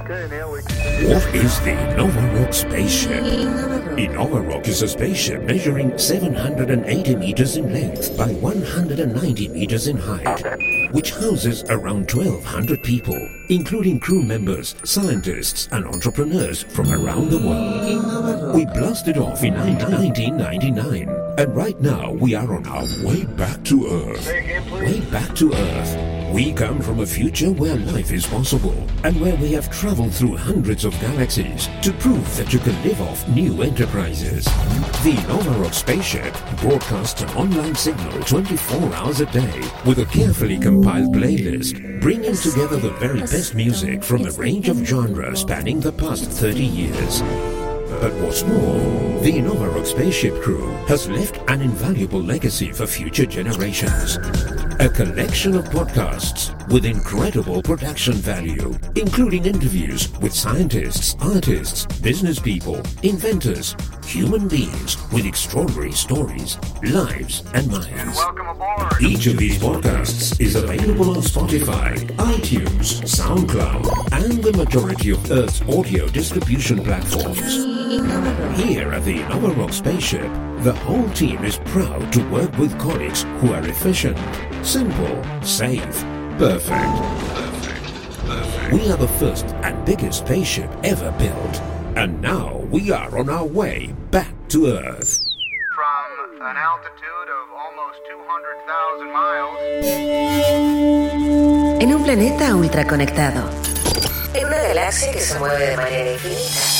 What is the Rock spaceship? Rock is a spaceship measuring 780 meters in length by 190 meters in height, which houses around 1,200 people, including crew members, scientists, and entrepreneurs from around the world. We blasted off in 1999, and right now we are on our way back to Earth. Way back to Earth we come from a future where life is possible and where we have traveled through hundreds of galaxies to prove that you can live off new enterprises. The Novarock spaceship broadcasts an online signal 24 hours a day with a carefully compiled playlist, bringing together the very best music from a range of genres spanning the past 30 years. But what's more, the Novarock spaceship crew has left an invaluable legacy for future generations. A collection of podcasts with incredible production value, including interviews with scientists, artists, business people, inventors, human beings with extraordinary stories, lives, and minds. Welcome aboard. Each of these podcasts is available on Spotify, iTunes, SoundCloud, and the majority of Earth's audio distribution platforms. Here at the Rock Spaceship, the whole team is proud to work with colleagues who are efficient, simple, safe, perfect. Perfect. Perfect. We are the first and biggest spaceship ever built. And now we are on our way back to Earth. From an altitude of almost 200,000 miles. En un planeta ultraconectado. En una galaxia que se mueve de manera infinita.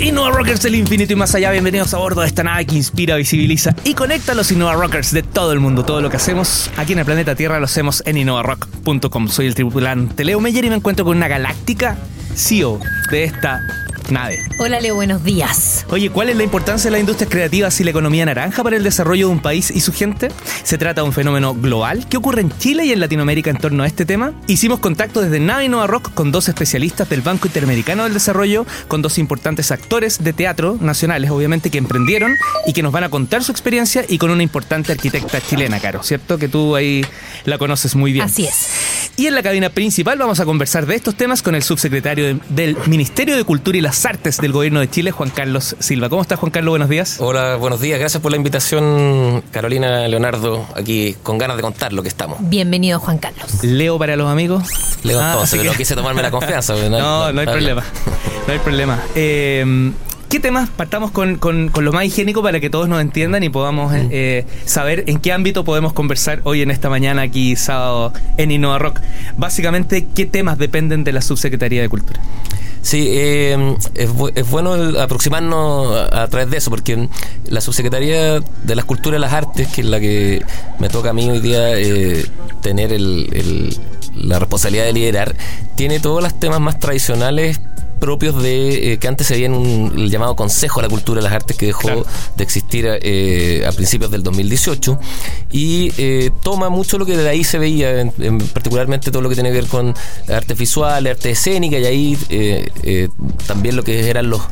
Innova Rockers del infinito y más allá, bienvenidos a bordo de esta nave que inspira, visibiliza y conecta a los Innova Rockers de todo el mundo. Todo lo que hacemos aquí en el planeta Tierra lo hacemos en innovarock.com. Soy el tripulante Leo Meyer y me encuentro con una galáctica CEO de esta Hola Leo, buenos días. Oye, ¿cuál es la importancia de las industrias creativas y la economía naranja para el desarrollo de un país y su gente? ¿Se trata de un fenómeno global que ocurre en Chile y en Latinoamérica en torno a este tema? Hicimos contacto desde Nave Nova Rock con dos especialistas del Banco Interamericano del Desarrollo, con dos importantes actores de teatro nacionales, obviamente, que emprendieron y que nos van a contar su experiencia y con una importante arquitecta chilena, Caro, ¿cierto? Que tú ahí la conoces muy bien. Así es. Y en la cabina principal vamos a conversar de estos temas con el subsecretario del Ministerio de Cultura y Artes del Gobierno de Chile, Juan Carlos Silva. ¿Cómo estás, Juan Carlos? Buenos días. Hola, buenos días. Gracias por la invitación, Carolina Leonardo, aquí con ganas de contar lo que estamos. Bienvenido, Juan Carlos. Leo para los amigos. Leo ah, entonces, pero no quise tomarme la confianza. No, no, hay problema. No hay problema. Eh, ¿Qué temas partamos con, lo más higiénico para que todos nos entiendan y podamos eh, saber en qué ámbito podemos conversar hoy en esta mañana aquí sábado en Innova Rock? Básicamente, ¿qué temas dependen de la Subsecretaría de Cultura? Sí, eh, es, es, bueno aproximarnos a, través de eso, porque la Subsecretaría de las Culturas y las Artes, que es la que me toca a mí hoy día eh, tener la responsabilidad de liderar, tiene todos los temas más tradicionales propios de eh, que antes se veía en un el llamado Consejo de la Cultura y las Artes que dejó de existir eh, a principios del 2018 y eh, toma mucho lo que de ahí se veía, en, particularmente todo lo que tiene que ver con arte visual, arte escénica y ahí también lo que eran los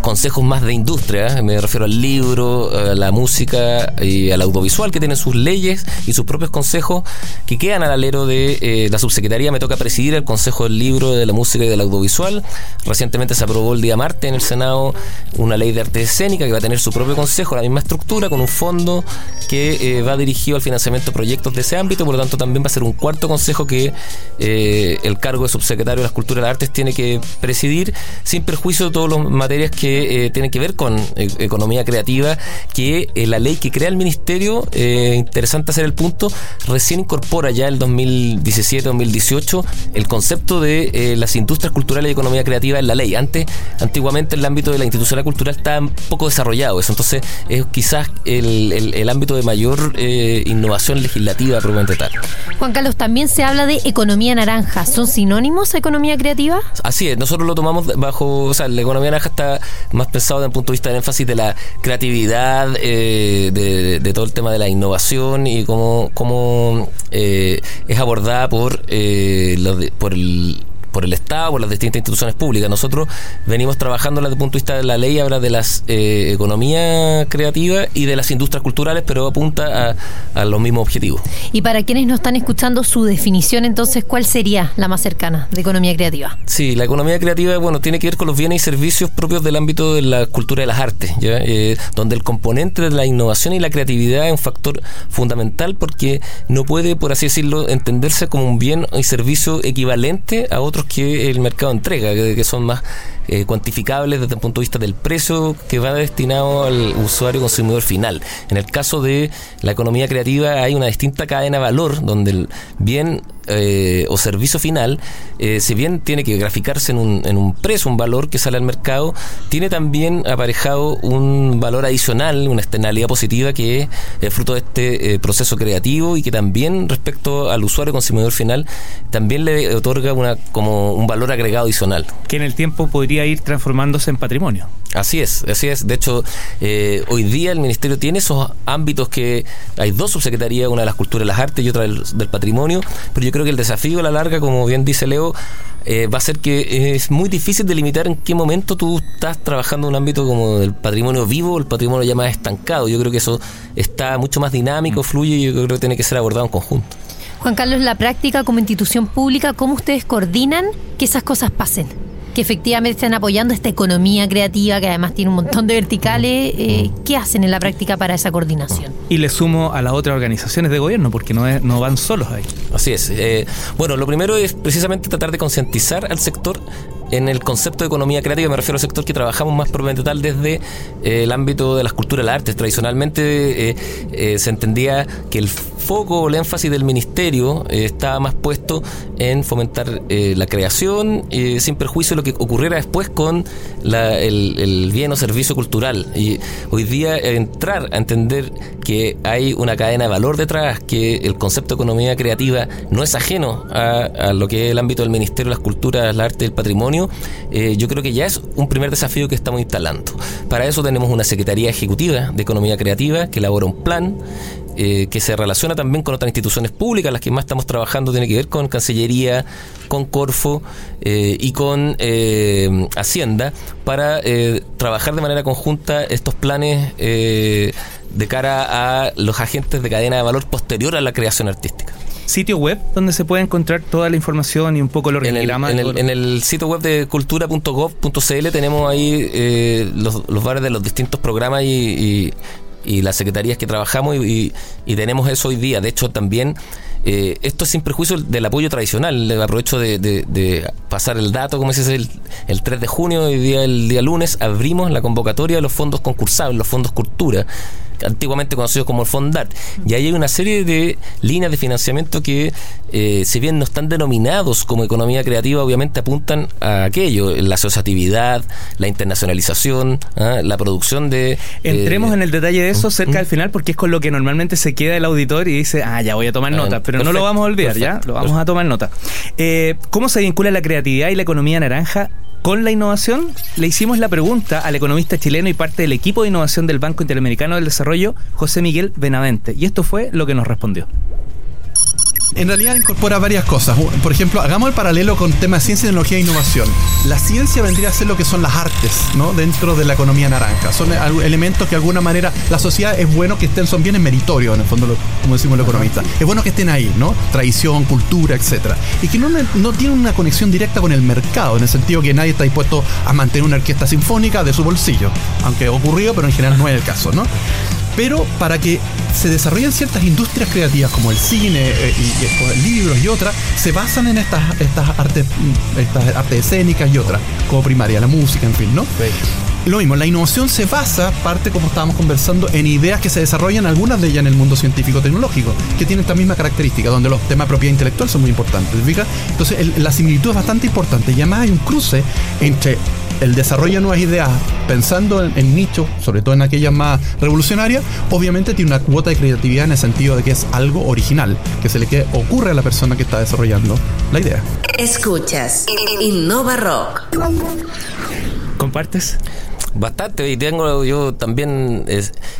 consejos más de industria, me refiero al libro, a la música y al audiovisual que tienen sus leyes y sus propios consejos que quedan al alero de la subsecretaría. Me toca presidir el Consejo del Libro, de la Música y del Audiovisual Recientemente se aprobó el día martes en el Senado una ley de arte escénica que va a tener su propio consejo, la misma estructura, con un fondo que eh, va dirigido al financiamiento de proyectos de ese ámbito, por lo tanto también va a ser un cuarto consejo que eh, el cargo de subsecretario de las Culturas y las Artes tiene que presidir, sin perjuicio de todas las materias que eh, tienen que ver con economía creativa, que la ley que crea el ministerio, interesante hacer el punto, recién incorpora ya el 2017-2018 el concepto de las industrias culturales y economía creativa la ley. Antes, antiguamente, el ámbito de la institucionalidad cultural está poco desarrollado eso. Entonces, es quizás el, ámbito de mayor eh, innovación legislativa, probablemente tal. Juan Carlos, también se habla de economía naranja. ¿Son sinónimos a economía creativa? Así es, nosotros lo tomamos bajo, o sea, la economía naranja está más pensado desde el punto de vista del énfasis de la creatividad, eh, de, de todo el tema de la innovación y cómo, cómo eh, es abordada por, eh, los de- por el por el Estado, por las distintas instituciones públicas. Nosotros venimos trabajando desde el punto de vista de la ley, habla de las eh, economía creativa y de las industrias culturales, pero apunta a, a los mismos objetivos. Y para quienes no están escuchando su definición, entonces, ¿cuál sería la más cercana de economía creativa? Sí, la economía creativa, bueno, tiene que ver con los bienes y servicios propios del ámbito de la cultura y las artes, ¿ya? Eh, donde el componente de la innovación y la creatividad es un factor fundamental porque no puede, por así decirlo, entenderse como un bien y servicio equivalente a otros que el mercado entrega, que, son más eh, cuantificables desde el punto de vista del precio que va destinado al usuario consumidor final. En el caso de la economía creativa hay una distinta cadena de valor donde el bien eh, o servicio final, eh, si bien tiene que graficarse en un, en un precio, un valor que sale al mercado, tiene también aparejado un valor adicional, una externalidad positiva que es eh, fruto de este proceso creativo y que también respecto al usuario consumidor final también le otorga una como un valor agregado adicional. Que en el tiempo podría ir transformándose en patrimonio. Así es, así es. De hecho, eh, hoy día el Ministerio tiene esos ámbitos que hay dos subsecretarías, una de las culturas y las artes y otra del, del patrimonio, pero yo creo que el desafío a la larga, como bien dice Leo, eh, va a ser que es muy difícil delimitar en qué momento tú estás trabajando en un ámbito como el patrimonio vivo o el patrimonio ya más estancado. Yo creo que eso está mucho más dinámico, fluye y yo creo que tiene que ser abordado en conjunto. Juan Carlos, la práctica como institución pública, ¿cómo ustedes coordinan que esas cosas pasen? Que efectivamente estén apoyando esta economía creativa que además tiene un montón de verticales. eh, ¿Qué hacen en la práctica para esa coordinación? Y le sumo a las otras organizaciones de gobierno, porque no, es- no van solos ahí. Así es. Eh, bueno, lo primero es precisamente tratar de concientizar al sector en el concepto de economía creativa, me refiero al sector que trabajamos más propiamente tal desde eh, el ámbito de las culturas las artes. Tradicionalmente eh, eh, se entendía que el foco o el énfasis del ministerio estaba más puesto en fomentar la creación, sin perjuicio de lo que ocurriera después con la- el, el bien o servicio cultural. Y hoy día entrar a entender que hay una cadena de valor detrás, que el concepto de economía creativa no es ajeno a, lo que es el ámbito del Ministerio de las Culturas, las Artes y el Patrimonio, eh, yo creo que ya es un primer desafío que estamos instalando. Para eso tenemos una Secretaría Ejecutiva de Economía Creativa que elabora un plan eh, que se relaciona también con otras instituciones públicas, las que más estamos trabajando tiene que ver con Cancillería, con Corfo eh, y con Hacienda, para trabajar de manera conjunta estos planes de cara a los agentes de cadena de valor posterior a la creación artística. Sitio web donde se puede encontrar toda la información y un poco el En el, organigrama. en, el, en el sitio web de cultura.gov.cl tenemos ahí eh, los, los bares de los distintos programas y, y- y las secretarías que trabajamos y, y- y tenemos eso hoy día. De hecho, también eh, esto es sin perjuicio del apoyo tradicional. Le aprovecho de, de- de pasar el dato, como dices, el, el 3 de junio, hoy día, el día lunes, abrimos la convocatoria de los fondos concursables, los fondos Cultura antiguamente conocidos como el Fondart. Y ahí hay una serie de líneas de financiamiento que, eh, si bien no están denominados como economía creativa, obviamente apuntan a aquello, la asociatividad, la internacionalización, ¿ah? la producción de... Entremos eh, en el detalle de eso cerca del final porque es con lo que normalmente se queda el auditor y dice, ah, ya voy a tomar nota, pero no lo vamos a olvidar, ¿ya? Lo vamos a tomar nota. Eh, ¿Cómo se vincula la creatividad y la economía naranja con la innovación? Le hicimos la pregunta al economista chileno y parte del equipo de innovación del Banco Interamericano del Desarrollo, José Miguel Benavente, y esto fue lo que nos respondió. En realidad incorpora varias cosas. Por ejemplo, hagamos el paralelo con temas de ciencia, tecnología e innovación. La ciencia vendría a ser lo que son las artes, ¿no? Dentro de la economía naranja. Son elementos que de alguna manera la sociedad es bueno que estén, son bienes meritorios, en el fondo, como decimos los economistas. Es bueno que estén ahí, ¿no? Tradición, cultura, etcétera. Y que no, no tienen una conexión directa con el mercado, en el sentido que nadie está dispuesto a mantener una orquesta sinfónica de su bolsillo. Aunque ocurrido, pero en general no es el caso, ¿no? Pero para que se desarrollen ciertas industrias creativas como el cine eh, y, y, pues, libros y otras, se basan en estas, estas, artes, estas artes escénicas y otras, como primaria, la música, en fin, ¿no? Lo mismo, la innovación se basa, parte como estábamos conversando, en ideas que se desarrollan, algunas de ellas en el mundo científico-tecnológico, que tienen esta misma característica, donde los temas de propiedad intelectual son muy importantes. ¿te fijas? Entonces, el- la similitud es bastante importante y además hay un cruce entre el desarrollo de nuevas ideas pensando en, en nichos, sobre todo en aquellas más revolucionarias, obviamente tiene una cuota de creatividad en el sentido de que es algo original, que se le que ocurre a la persona que está desarrollando la idea. Escuchas Innova Rock. ¿Compartes? Bastante, y tengo, yo también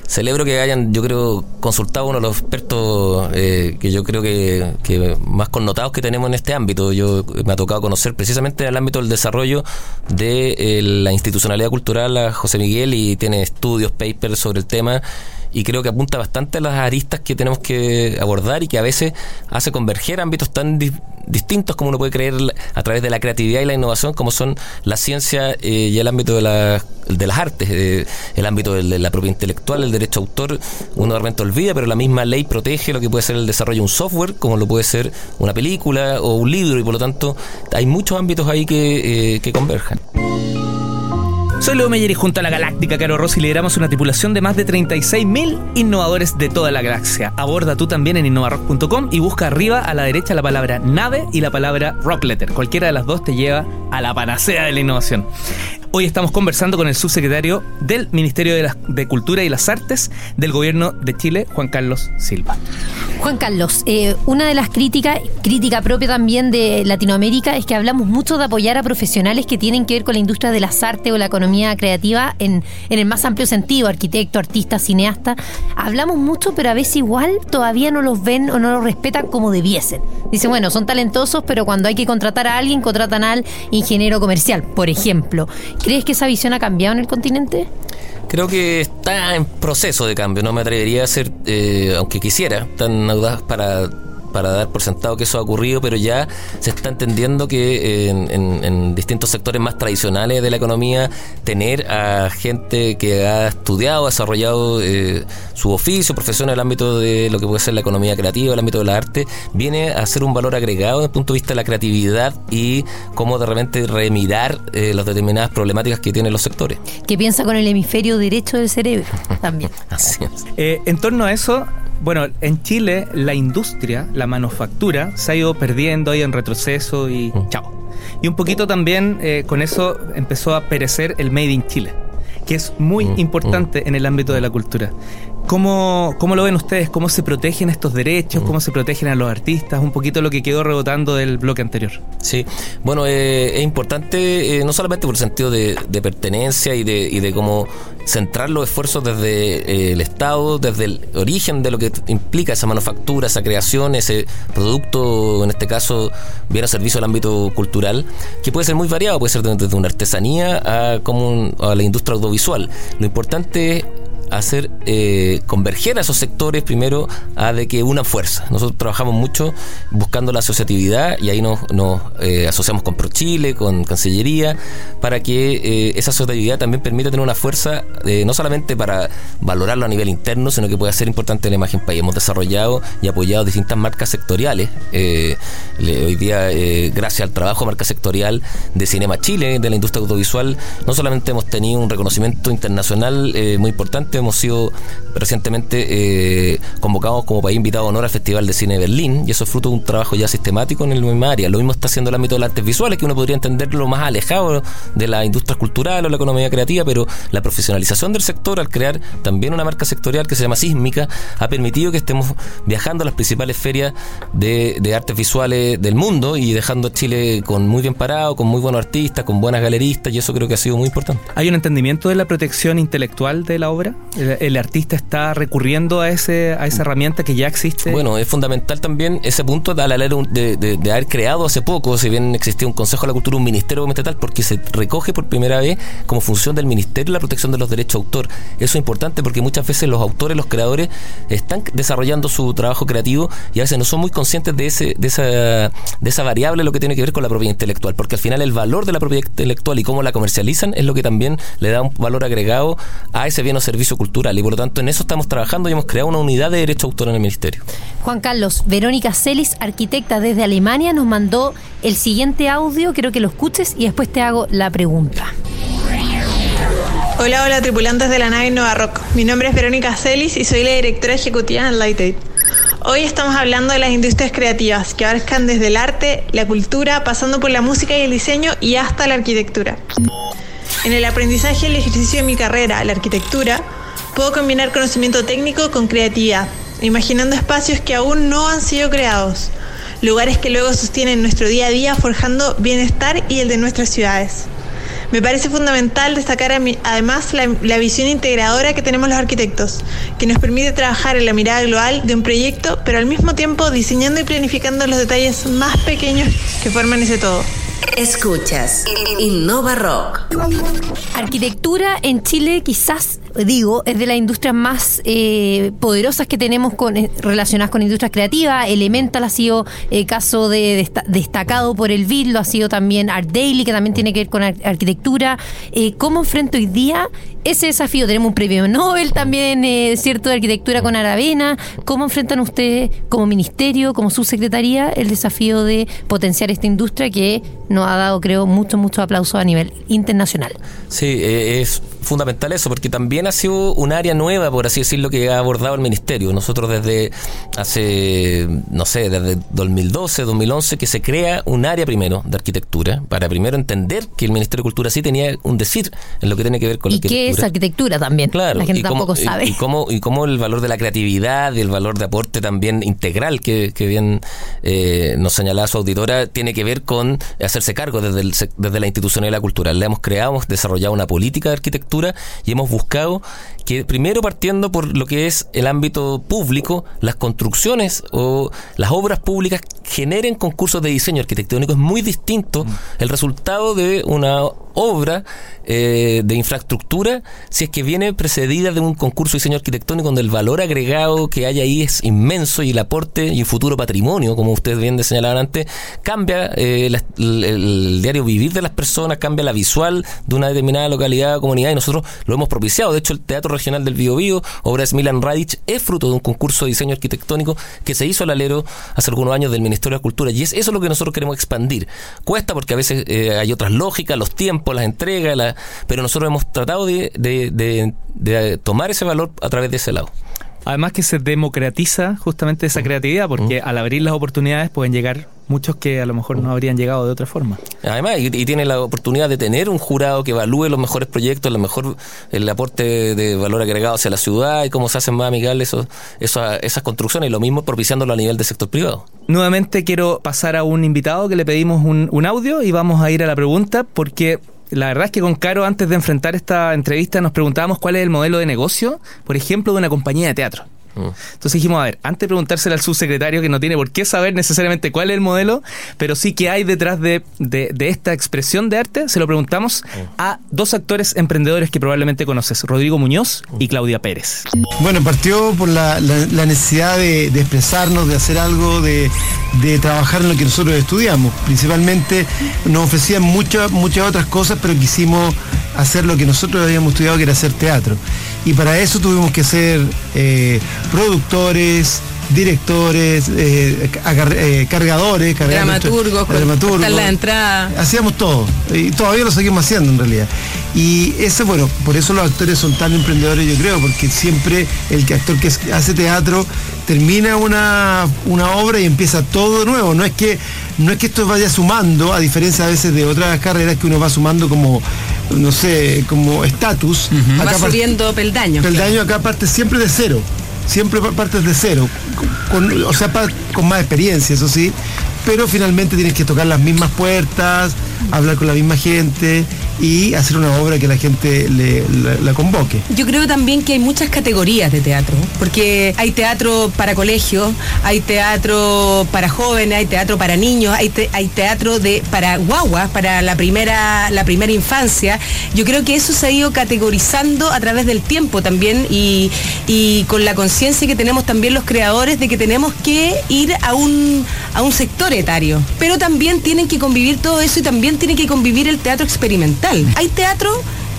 celebro que hayan, yo creo, consultado uno de los expertos eh, que yo creo que, que más connotados que tenemos en este ámbito. Yo me ha tocado conocer precisamente en el ámbito del desarrollo de eh, la institucionalidad cultural a José Miguel y tiene estudios, papers sobre el tema y creo que apunta bastante a las aristas que tenemos que abordar y que a veces hace converger ámbitos tan di- distintos como uno puede creer a través de la creatividad y la innovación como son la ciencia eh, y el ámbito de, la- de las artes, eh, el ámbito de la propiedad intelectual, el derecho a autor, uno de repente olvida, pero la misma ley protege lo que puede ser el desarrollo de un software, como lo puede ser una película o un libro, y por lo tanto hay muchos ámbitos ahí que, eh, que convergen. Soy Leo Meyer y junto a la galáctica Caro Rossi lideramos una tripulación de más de 36.000 innovadores de toda la galaxia. Aborda tú también en innovarock.com y busca arriba a la derecha la palabra nave y la palabra rockletter. Cualquiera de las dos te lleva a la panacea de la innovación. Hoy estamos conversando con el subsecretario del Ministerio de, Cultura y las Artes del Gobierno de Chile, Juan Carlos Silva. Juan Carlos, eh, una de las críticas, crítica propia también de Latinoamérica, es que hablamos mucho de apoyar a profesionales que tienen que ver con la industria de las artes o la economía creativa en, en el más amplio sentido, arquitecto, artista, cineasta. Hablamos mucho, pero a veces igual todavía no los ven o no los respetan como debiesen. Dicen, bueno, son talentosos, pero cuando hay que contratar a alguien, contratan al ingeniero comercial, por ejemplo. ¿Crees que esa visión ha cambiado en el continente? Creo que está en proceso de cambio. No me atrevería a ser, eh, aunque quisiera, tan audaz para, para dar por sentado que eso ha ocurrido, pero ya se está entendiendo que eh, en, en- en distintos sectores más tradicionales de la economía, tener a gente que ha estudiado, desarrollado eh, su oficio, profesión en el ámbito de lo que puede ser la economía creativa, el ámbito del arte, viene a ser un valor agregado desde el punto de vista de la creatividad y cómo de repente remirar eh, las determinadas problemáticas que tienen los sectores. ¿Qué piensa con el hemisferio derecho del cerebro? También. Así es. Eh, en torno a eso, bueno, en Chile la industria, la manufactura, se ha ido perdiendo ahí en retroceso y chao. Y un poquito también eh, con eso empezó a perecer el Made in Chile, que es muy Mm, importante en el ámbito de la cultura. ¿Cómo, ¿Cómo lo ven ustedes? ¿Cómo se protegen estos derechos? ¿Cómo se protegen a los artistas? Un poquito lo que quedó rebotando del bloque anterior. Sí, bueno, eh, es importante eh, no solamente por el sentido de, de pertenencia y de, y de cómo centrar los esfuerzos desde eh, el Estado, desde el origen de lo que implica esa manufactura, esa creación, ese producto, en este caso, bien a servicio del ámbito cultural, que puede ser muy variado, puede ser desde una artesanía a, como un- a la industria audiovisual. Lo importante es hacer eh, converger a esos sectores primero a de que una fuerza. Nosotros trabajamos mucho buscando la asociatividad y ahí nos, nos eh, asociamos con ProChile, con Cancillería, para que eh, esa asociatividad también permita tener una fuerza no solamente para valorarlo a nivel interno, sino que pueda ser importante en la imagen país. Hemos desarrollado y apoyado distintas marcas sectoriales. Le- hoy día, gracias al trabajo de marca sectorial de Cinema Chile, de la industria audiovisual, no solamente hemos tenido un reconocimiento internacional muy importante, hemos sido recientemente eh, convocados como país invitado a honor al Festival de Cine de Berlín, y eso es fruto de un trabajo ya sistemático en el mismo área. Lo mismo está haciendo el ámbito de las artes visuales, que uno podría entenderlo más alejado de la industria cultural o la economía creativa, pero la profesionalización del sector al crear también una marca sectorial que se llama Sísmica ha permitido que estemos viajando a las principales ferias de, de artes visuales del mundo y dejando a Chile con muy bien parado, con muy buenos artistas, con buenas galeristas, y eso creo que ha sido muy importante. ¿Hay un entendimiento de la protección intelectual de la obra? ¿El, artista está recurriendo a, ese, a esa herramienta que ya existe? Bueno, es fundamental también ese punto de, de, de, de haber creado hace poco, si bien existía un Consejo de la Cultura, un Ministerio estatal, porque se recoge por primera vez como función del Ministerio la protección de los derechos de autor. Eso es importante porque muchas veces los autores, los creadores, están desarrollando su trabajo creativo y a veces no son muy conscientes de, ese, de, esa, de esa variable, lo que tiene que ver con la propiedad intelectual, porque al final el valor de la propiedad intelectual y cómo la comercializan es lo que también le da un valor agregado a ese bien o servicio cultural. Y por lo tanto, en eso estamos trabajando y hemos creado una unidad de derecho de autor en el Ministerio. Juan Carlos, Verónica Celis, arquitecta desde Alemania, nos mandó el siguiente audio. Quiero que lo escuches y después te hago la pregunta. Hola, hola tripulantes de la nave Nova Rock. Mi nombre es Verónica Celis y soy la directora ejecutiva en Light Aid. Hoy estamos hablando de las industrias creativas que abarcan desde el arte, la cultura, pasando por la música y el diseño y hasta la arquitectura. En el aprendizaje y el ejercicio de mi carrera, la arquitectura, puedo combinar conocimiento técnico con creatividad, imaginando espacios que aún no han sido creados, lugares que luego sostienen nuestro día a día forjando bienestar y el de nuestras ciudades. Me parece fundamental destacar además la, la, visión integradora que tenemos los arquitectos, que nos permite trabajar en la mirada global de un proyecto, pero al mismo tiempo diseñando y planificando los detalles más pequeños que forman ese todo. Escuchas Innova Rock. Arquitectura en Chile quizás digo, es de las industrias más eh, poderosas que tenemos con, eh, relacionadas con industrias creativas. Elemental ha sido eh, caso de, destacado por el BID, lo ha sido también Art Daily, que también tiene que ver con arquitectura. ¿Cómo enfrento hoy día ese desafío? Tenemos un premio Nobel también, ¿cierto?, de arquitectura con Aravena. ¿Cómo enfrentan ustedes como ministerio, como subsecretaría, el desafío de potenciar esta industria que nos ha dado, creo, mucho, mucho aplauso a nivel internacional? Sí, es fundamental eso, porque también ha sido un área nueva, por así decirlo, que ha abordado el Ministerio. Nosotros desde hace, no sé, desde 2012, 2011, que se crea un área primero de arquitectura, para primero entender que el Ministerio de Cultura sí tenía un decir en lo que tiene que ver con la arquitectura. ¿Y qué es arquitectura también? Claro. La gente tampoco sabe. Y, cómo, y cómo el valor de la creatividad y el valor de aporte también integral, que, bien eh, nos señalaba su auditora, tiene que ver con hacerse cargo desde, desde la institucionalidad cultural. Le hemos creado, hemos desarrollado una política de arquitectura y hemos buscado que primero partiendo por lo que es el ámbito público, las construcciones o las obras públicas generen concursos de diseño arquitectónico. Es muy distinto mm. el resultado de una obra eh, de infraestructura si es que viene precedida de un concurso de diseño arquitectónico donde el valor agregado que hay ahí es inmenso y el aporte y el futuro patrimonio, como ustedes bien señalaban antes, cambia eh, el, diario vivir de las personas, cambia la visual de una determinada localidad o comunidad y nosotros lo hemos propiciado. De hecho, el Teatro Regional del Biobío, obras Milan Radic, es fruto de un concurso de diseño arquitectónico que se hizo al alero hace algunos años del Ministerio de Cultura y es eso lo que nosotros queremos expandir. Cuesta porque a veces eh, hay otras lógicas, los tiempos, las entregas, la, pero nosotros hemos tratado de, de, tomar ese valor a través de ese lado. Además que se democratiza justamente esa creatividad, porque al abrir las oportunidades pueden llegar muchos que a lo mejor no habrían llegado de otra forma. Además, y, tiene la oportunidad de tener un jurado que evalúe los mejores proyectos, el mejor el aporte de valor agregado hacia la ciudad y cómo se hacen más amigables esos, esas construcciones, y lo mismo propiciándolo a nivel del sector privado. Nuevamente quiero pasar a un invitado que le pedimos un, un audio y vamos a ir a la pregunta porque la verdad es que con Caro, antes de enfrentar esta entrevista, nos preguntábamos cuál es el modelo de negocio, por ejemplo, de una compañía de teatro. Entonces dijimos, a ver, antes de preguntárselo al subsecretario, que no tiene por qué saber necesariamente cuál es el modelo, pero sí que hay detrás de, esta expresión de arte, se lo preguntamos a dos actores emprendedores que probablemente conoces, Rodrigo Muñoz y Claudia Pérez. Bueno, partió por la, necesidad de, expresarnos, de hacer algo, de, trabajar en lo que nosotros estudiamos. Principalmente nos ofrecían muchas, muchas otras cosas, pero quisimos hacer lo que nosotros habíamos estudiado, que era hacer teatro. Y para eso tuvimos que ser eh, productores, directores, eh, eh, cargadores, dramaturgos, dramaturgos la entrada. Hacíamos todo y todavía lo seguimos haciendo en realidad. Y ese, bueno, por eso los actores son tan emprendedores, yo creo, porque siempre el actor que hace teatro termina una, una obra y empieza todo de nuevo. No es que no es que esto vaya sumando, a diferencia a veces de otras carreras que uno va sumando como, no sé, como estatus. Va subiendo peldaños. Peldaño acá parte siempre de cero siempre partes de cero, con, o sea, con más experiencia, eso sí, pero finalmente tienes que tocar las mismas puertas, hablar con la misma gente y hacer una obra que la gente le, la, convoque. Yo creo también que hay muchas categorías de teatro, porque hay teatro para colegio, hay teatro para jóvenes, hay teatro para niños, hay, hay teatro de, para guaguas, para la primera, la primera infancia. Yo creo que eso se ha ido categorizando a través del tiempo también y, y con la conciencia que tenemos también los creadores de que tenemos que ir a un, a un sector etario. Pero también tienen que convivir todo eso y también tiene que convivir el teatro experimental. Hay teatro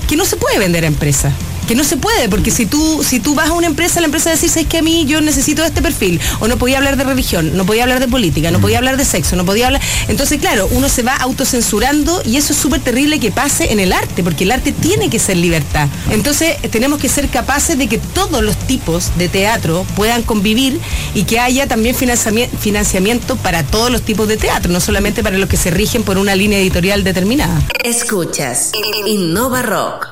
que no se puede vender a empresa que no se puede, porque si tú, si tú vas a una empresa, la empresa decís, es que a mí yo necesito este perfil, o no podía hablar de religión, no podía hablar de política, no podía hablar de sexo, no podía hablar. Entonces, claro, uno se va autocensurando y eso es súper terrible que pase en el arte, porque el arte tiene que ser libertad. Entonces, tenemos que ser capaces de que todos los tipos de teatro puedan convivir y que haya también financiamiento para todos los tipos de teatro, no solamente para los que se rigen por una línea editorial determinada. Escuchas Innova Rock.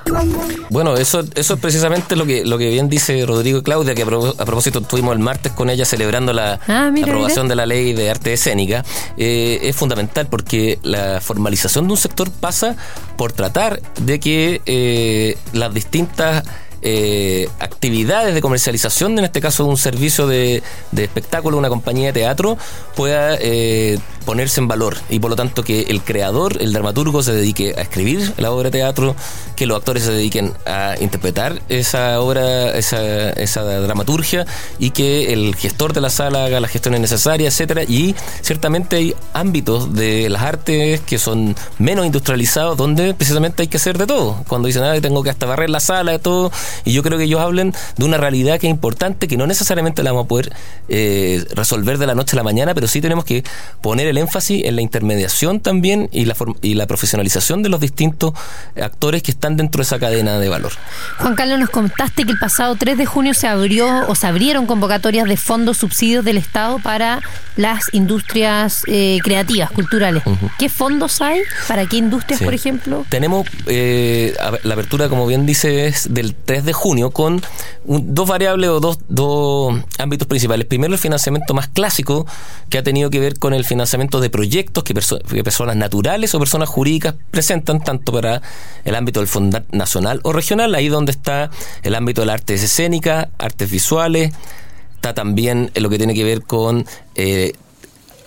Bueno, eso eso es precisamente lo que, lo que bien dice Rodrigo y Claudia, que a, pro- a propósito estuvimos el martes con ella celebrando la Ah, mira, aprobación mira. de la ley de arte escénica. Eh, es fundamental porque la formalización de un sector pasa por tratar de que eh, las distintas eh, actividades de comercialización, en este caso de un servicio de, de espectáculo, una compañía de teatro, pueda eh, ponerse en valor y por lo tanto que el creador, el dramaturgo se dedique a escribir la obra de teatro, que los actores se dediquen a interpretar esa obra, esa, esa dramaturgia y que el gestor de la sala haga las gestiones necesarias, etcétera y ciertamente hay ámbitos de las artes que son menos industrializados donde precisamente hay que hacer de todo. Cuando dicen, ah, tengo que hasta barrer la sala, de todo, y yo creo que ellos hablan de una realidad que es importante, que no necesariamente la vamos a poder eh, resolver de la noche a la mañana, pero sí tenemos que poner el énfasis en la intermediación también y la, y la profesionalización de los distintos actores que están dentro de esa cadena de valor. Juan Carlos, nos contaste que el pasado 3 de junio se abrió o se abrieron convocatorias de fondos subsidios del Estado para las industrias eh, creativas, culturales. ¿Qué fondos hay? ¿Para qué industrias, Sí. por ejemplo? Tenemos eh, la apertura, como bien dice, es del 3 de junio con dos variables o dos, dos ámbitos principales. Primero, el financiamiento más clásico, que ha tenido que ver con el financiamiento de proyectos que, perso- que personas naturales o personas jurídicas presentan, tanto para el ámbito del Fondo Nacional o regional, ahí donde está el ámbito de las artes escénicas, artes visuales, está también lo que tiene que ver con eh,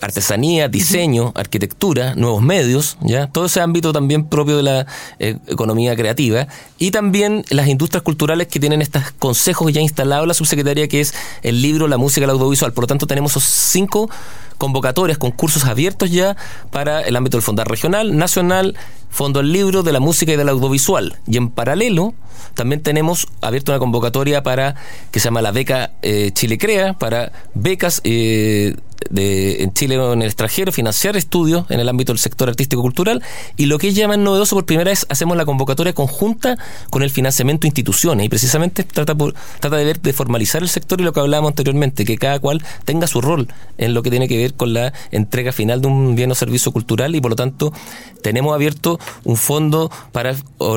artesanía, diseño, arquitectura, nuevos medios, ya todo ese ámbito también propio de la eh, economía creativa. Y también las industrias culturales que tienen estos consejos ya instalados en la subsecretaría que es el libro, la música, el audiovisual. Por lo tanto, tenemos esos cinco convocatorias, concursos abiertos ya para el ámbito del Fondar regional, nacional, Fondo del Libro, de la música y del audiovisual. Y en paralelo, también tenemos abierta una convocatoria para que se llama la beca eh, Chile Crea, para becas eh, de, en Chile o en el extranjero, financiar estudios en el ámbito del sector artístico-cultural. Y lo que es ya más novedoso, por primera vez hacemos la convocatoria conjunta con el financiamiento de instituciones. Y precisamente trata, por, trata de ver, de formalizar el sector y lo que hablábamos anteriormente, que cada cual tenga su rol en lo que tiene que ver con la entrega final de un bien o servicio cultural. Y por lo tanto, tenemos abierto un fondo para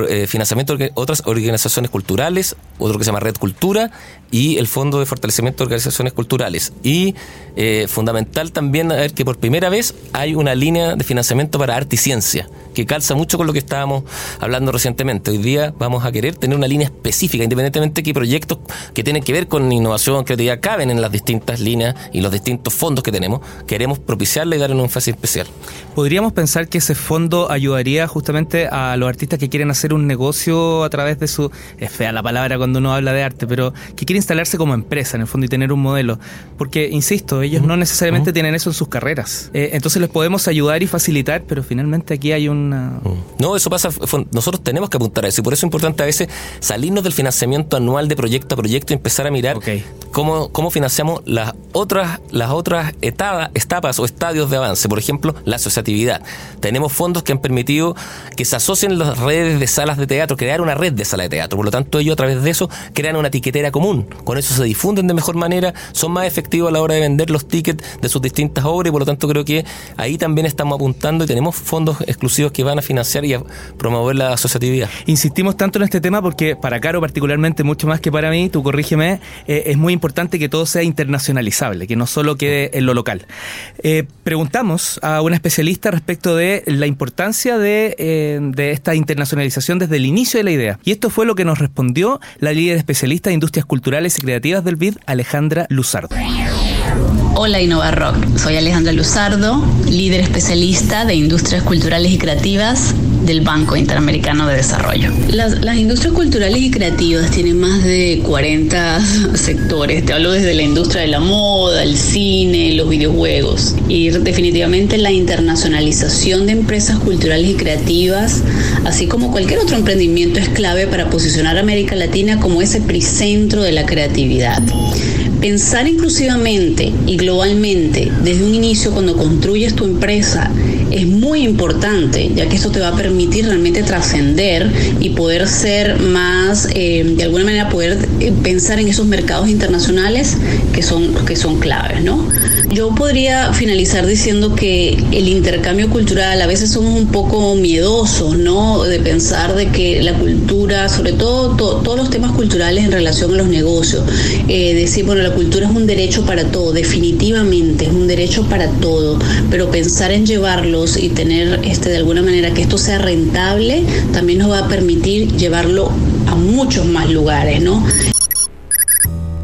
eh, financiamiento de otras organizaciones culturales, otro que se llama Red Cultura, y el Fondo de Fortalecimiento de Organizaciones Culturales. Y eh, fundamental también a ver que por primera vez hay una línea de financiamiento para arte y ciencia, que calza mucho con lo que estábamos hablando recientemente. Hoy día vamos a querer tener una línea específica, independientemente de que proyectos que tienen que ver con innovación, creatividad, caben en las distintas líneas y los distintos fondos que tenemos. Queremos propiciarle y darle un énfasis especial. ¿Podríamos pensar que ese fondo ayudaría justamente a los artistas que quieren hacer un negocio a través de su... Es fea la palabra cuando uno habla de arte, pero que quieren instalarse como empresa en el fondo y tener un modelo. Porque, insisto, ellos no necesariamente tienen eso en sus carreras. Eh, entonces les podemos ayudar y facilitar, pero finalmente aquí hay una... No, eso pasa. Nosotros tenemos que apuntar a eso y por eso es importante a veces salirnos del financiamiento anual de proyecto a proyecto y empezar a mirar cómo, cómo financiamos las otras, las otras etapas, etapas o estadios de avance. Por ejemplo, la asociatividad. Tenemos fondos que han permitido que se asocien las redes de salas de teatro, crear una red de salas de teatro. Por lo tanto, ellos a través de eso crean una tiquetera común. Con eso se difunden de mejor manera, son más efectivos a la hora de vender los tickets de sus distintas obras y por lo tanto creo que ahí también estamos apuntando y tenemos fondos exclusivos que van a financiar y a promover la asociatividad. Insistimos tanto en este tema porque para Caro particularmente, mucho más que para mí, tú corrígeme, eh, es muy importante que todo sea internacionalizable, que no solo quede en lo local. Eh, preguntamos a una especialista respecto de la importancia de, eh, de esta internacionalización desde el inicio de la idea. Y esto fue lo que nos respondió la líder especialista de Industrias Culturales y Creativas del BID, Alejandra Luzardo. Hola Innova Rock, soy Alejandra Luzardo, líder especialista de industrias culturales y creativas del Banco Interamericano de Desarrollo. Las, industrias culturales y creativas tienen más de 40 sectores. Te hablo desde la industria de la moda, el cine, los videojuegos. Y definitivamente la internacionalización de empresas culturales y creativas, así como cualquier otro emprendimiento, es clave para posicionar a América Latina como ese epicentro de la creatividad. Pensar inclusivamente y globalmente desde un inicio cuando construyes tu empresa es muy importante, ya que esto te va a permitir realmente trascender y poder ser más, eh, de alguna manera, poder pensar en esos mercados internacionales que son, que son claves, ¿no? Yo podría finalizar diciendo que el intercambio cultural, a veces somos un poco miedosos, ¿no? De pensar de que la cultura, sobre todo todos los temas culturales en relación a los negocios, eh, decir, bueno, la cultura es un derecho para todo, definitivamente es un derecho para todo, pero pensar en llevarlos y tener este de alguna manera que esto sea rentable también nos va a permitir llevarlo a muchos más lugares, ¿no?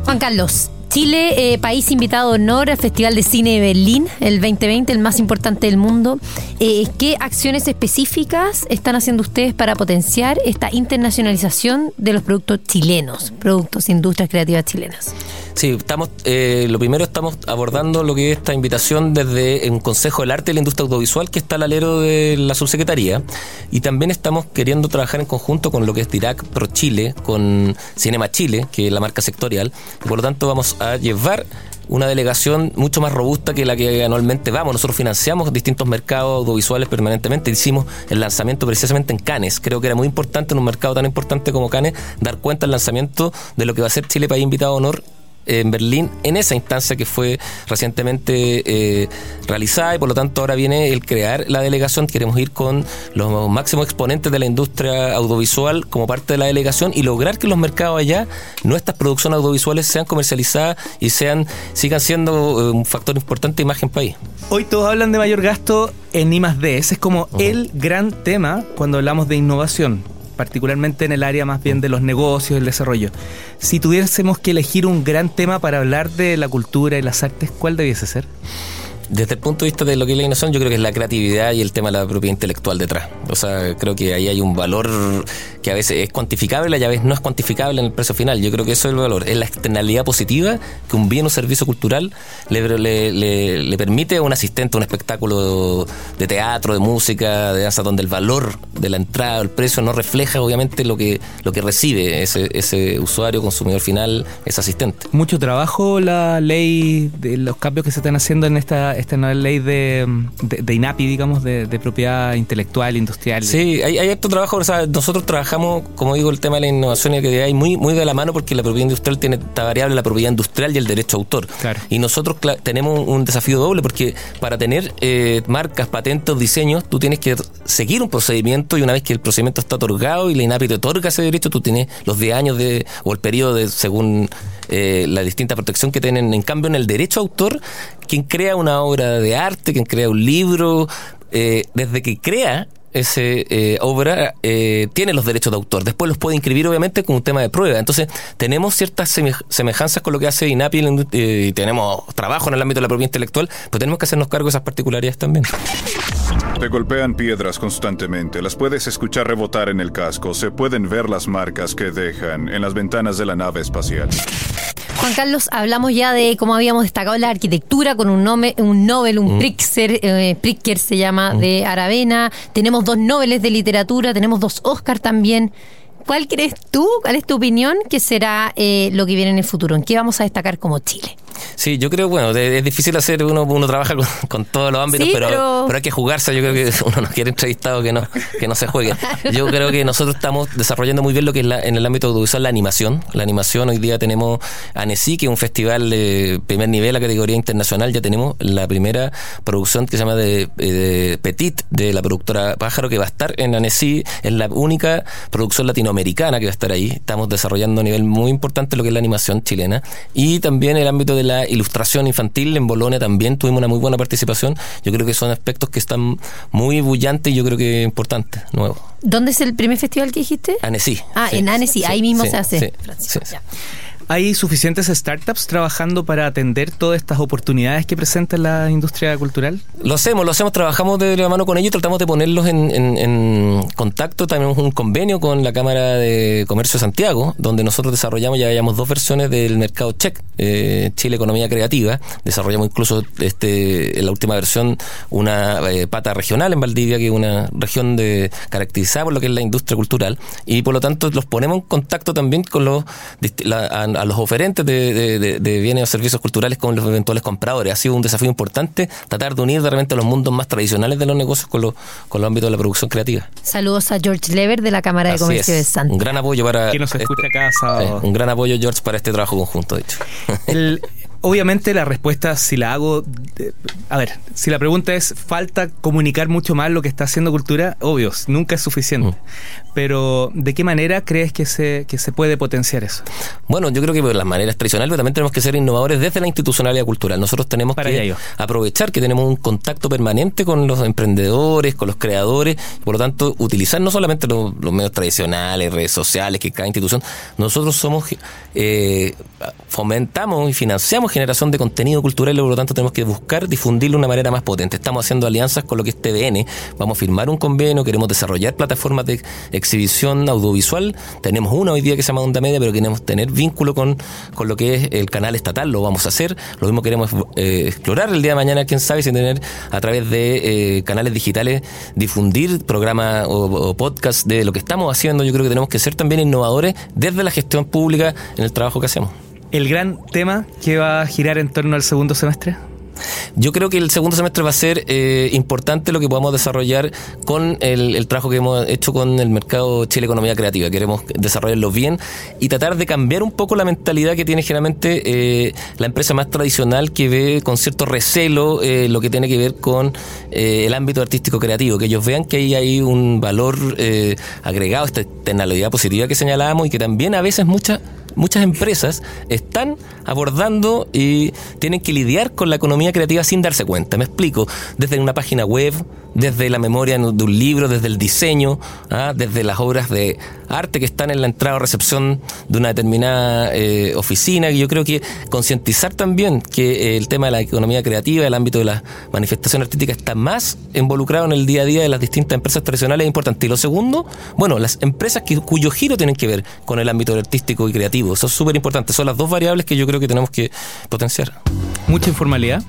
Juan Carlos, Chile, eh, país invitado de honor al Festival de Cine de Berlín, el 2020, el más importante del mundo. Eh, ¿Qué acciones específicas están haciendo ustedes para potenciar esta internacionalización de los productos chilenos, productos, industrias creativas chilenas? Sí, estamos, eh, lo primero estamos abordando lo que es esta invitación desde un Consejo del Arte y la Industria Audiovisual que está al alero de la subsecretaría y también estamos queriendo trabajar en conjunto con lo que es DIRAC Pro Chile, con Cinema Chile, que es la marca sectorial, y por lo tanto vamos a llevar una delegación mucho más robusta que la que anualmente vamos. Nosotros financiamos distintos mercados audiovisuales permanentemente. Hicimos el lanzamiento precisamente en Cannes. Creo que era muy importante en un mercado tan importante como Cannes dar cuenta del lanzamiento de lo que va a ser Chile País Invitado a Honor en Berlín en esa instancia que fue recientemente eh, realizada y por lo tanto ahora viene el crear la delegación. Queremos ir con los máximos exponentes de la industria audiovisual como parte de la delegación y lograr que los mercados allá, nuestras producciones audiovisuales sean comercializadas y sean sigan siendo eh, un factor importante de imagen país. Hoy todos hablan de mayor gasto en I D. Ese es como el gran tema cuando hablamos de innovación particularmente en el área más bien de los negocios, el desarrollo. Si tuviésemos que elegir un gran tema para hablar de la cultura y las artes, ¿cuál debiese ser? Desde el punto de vista de lo que es la innovación, yo creo que es la creatividad y el tema de la propiedad intelectual detrás. O sea, creo que ahí hay un valor que a veces es cuantificable y a veces no es cuantificable en el precio final. Yo creo que eso es el valor, es la externalidad positiva que un bien o servicio cultural le, le, permite a un asistente a un espectáculo de teatro, de música, de danza, donde el valor de la entrada, el precio no refleja obviamente lo que, lo que recibe ese, ese usuario, consumidor final, ese asistente. Mucho trabajo la ley de los cambios que se están haciendo en esta esta nueva ley de, de, INAPI, digamos, de, propiedad intelectual, industrial. Sí, hay, hay harto trabajo. O sea, nosotros trabajamos, como digo, el tema de la innovación y la creatividad muy, muy de la mano porque la propiedad industrial tiene esta variable, la propiedad industrial y el derecho a autor. Claro. Y nosotros tenemos un desafío doble porque para tener eh, marcas, patentes, diseños, tú tienes que seguir un procedimiento y una vez que el procedimiento está otorgado y la INAPI te otorga ese derecho, tú tienes los 10 años de, o el periodo de, según eh, la distinta protección que tienen. En cambio, en el derecho a autor, quien crea una obra de arte, quien crea un libro, eh, desde que crea esa eh, obra eh, tiene los derechos de autor. Después los puede inscribir, obviamente, con un tema de prueba. Entonces, tenemos ciertas semejanzas con lo que hace INAPI y tenemos trabajo en el ámbito de la propiedad intelectual, pero tenemos que hacernos cargo de esas particularidades también. Te golpean piedras constantemente, las puedes escuchar rebotar en el casco, se pueden ver las marcas que dejan en las ventanas de la nave espacial. Juan Carlos, hablamos ya de cómo habíamos destacado la arquitectura con un, nome, un Nobel, un mm. Pritzker, eh, Pritzker se llama, mm. de Aravena. Tenemos dos Nobeles de literatura, tenemos dos Oscar también. ¿Cuál crees tú, cuál es tu opinión que será eh, lo que viene en el futuro? ¿En qué vamos a destacar como Chile? Sí, yo creo, bueno, es difícil hacer, uno, uno trabaja con, todos los ámbitos, pero, pero... hay que jugarse, yo creo que uno no quiere entrevistado que no, que no se juegue. Yo creo que nosotros estamos desarrollando muy bien lo que es en el ámbito audiovisual la animación. La animación, hoy día tenemos ANESI, que es un festival de primer nivel, a categoría internacional, ya tenemos la primera producción que se llama de, de Petit, de la productora Pájaro, que va a estar en ANESI, es la única producción latinoamericana que va a estar ahí. Estamos desarrollando a nivel muy importante lo que es la animación chilena y también el ámbito de la ilustración infantil en Bolonia también tuvimos una muy buena participación. Yo creo que son aspectos que están muy bullantes y yo creo que importantes, nuevos. ¿Dónde es el primer festival que dijiste? Annecy. Ah, en Annecy, ahí mismo se hace. ¿Hay suficientes startups trabajando para atender todas estas oportunidades que presenta la industria cultural? Lo hacemos, lo hacemos, trabajamos de la mano con ellos, tratamos de ponerlos en, contacto. Tenemos un convenio con la Cámara de Comercio de Santiago, donde nosotros desarrollamos, ya hayamos dos versiones del mercado check, eh, Chile Economía Creativa. Desarrollamos incluso este, en la última versión una eh, pata regional en Valdivia, que es una región de caracterizada por lo que es la industria cultural, y por lo tanto los ponemos en contacto también con los con a los oferentes de, de- de- de bienes o servicios culturales con los eventuales compradores. Ha sido un desafío importante tratar de unir de repente los mundos más tradicionales de los negocios con los, con los ámbitos de la producción creativa. Saludos a George Lever de la Cámara de Así Comercio es. de Santa. Un gran apoyo para. Que nos escucha cada sábado. Sí, un gran apoyo, George, para este trabajo conjunto, de hecho. El- obviamente la respuesta, si la hago, eh, a ver, si la pregunta es, ¿falta comunicar mucho más lo que está haciendo cultura? Obvio, nunca es suficiente. Mm. Pero, ¿de qué manera crees que se, que se puede potenciar eso? Bueno, yo creo que por las maneras tradicionales, pero también tenemos que ser innovadores desde la institucionalidad cultural. Nosotros tenemos Para que iba. aprovechar que tenemos un contacto permanente con los emprendedores, con los creadores, y por lo tanto, utilizar no solamente los, los medios tradicionales, redes sociales, que cada institución, nosotros somos, eh, fomentamos y financiamos generación de contenido cultural y por lo tanto tenemos que buscar difundirlo de una manera más potente. Estamos haciendo alianzas con lo que es TVN, vamos a firmar un convenio, queremos desarrollar plataformas de exhibición audiovisual, tenemos una hoy día que se llama Onda Media, pero queremos tener vínculo con, con lo que es el canal estatal, lo vamos a hacer, lo mismo queremos eh, explorar el día de mañana, quién sabe, sin tener a través de eh, canales digitales difundir programas o, o podcasts de lo que estamos haciendo, yo creo que tenemos que ser también innovadores desde la gestión pública en el trabajo que hacemos. ¿El gran tema que va a girar en torno al segundo semestre? Yo creo que el segundo semestre va a ser eh, importante lo que podamos desarrollar con el, trabajo que hemos hecho con el mercado Chile Economía Creativa. Queremos desarrollarlo bien y tratar de cambiar un poco la mentalidad que tiene generalmente eh, la empresa más tradicional que ve con cierto recelo eh, lo que tiene que ver con el ámbito artístico creativo. Que ellos vean que ahí hay un valor agregado, esta externalidad positiva que señalábamos y que también a veces muchas muchas empresas están abordando y tienen que lidiar con la economía creativa sin darse cuenta. Me explico, desde una página web, desde la memoria de un libro, desde el diseño, ¿ah? desde las obras de arte que están en la entrada o recepción de una determinada eh, oficina. Y Yo creo que concientizar también que eh, el tema de la economía creativa, el ámbito de la manifestación artística está más involucrado en el día a día de las distintas empresas tradicionales es importante. Y lo segundo, bueno, las empresas que, cuyo giro tienen que ver con el ámbito artístico y creativo. Eso es súper importante. Son las dos variables que yo creo que tenemos que potenciar. ¿Mucha informalidad?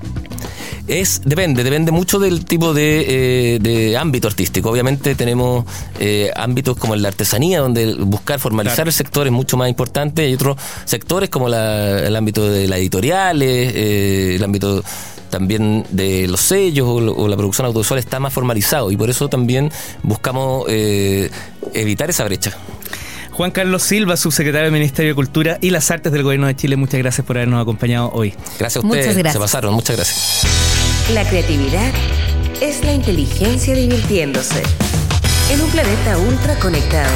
Es, depende, depende mucho del tipo de, eh, de ámbito artístico. Obviamente tenemos eh, ámbitos como el de la artesanía, donde buscar formalizar Claro. el sector es mucho más importante. Hay otros sectores como la- el ámbito de las editoriales, eh, el ámbito también de los sellos o, o la producción audiovisual está más formalizado y por eso también buscamos eh, evitar esa brecha. Juan Carlos Silva, subsecretario del Ministerio de Cultura y las Artes del Gobierno de Chile, muchas gracias por habernos acompañado hoy. Gracias a Muchas ustedes, gracias. se pasaron, muchas gracias. La creatividad es la inteligencia divirtiéndose. En un planeta ultra conectado.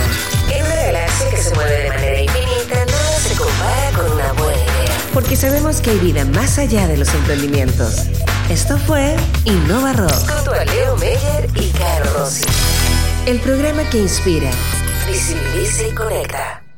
En una galaxia que se mueve de manera infinita, nada se compara con una buena idea. Porque sabemos que hay vida más allá de los emprendimientos. Esto fue Innova Rock. Junto a Leo Meyer y Caro Rossi. El programa que inspira, visibiliza y conecta.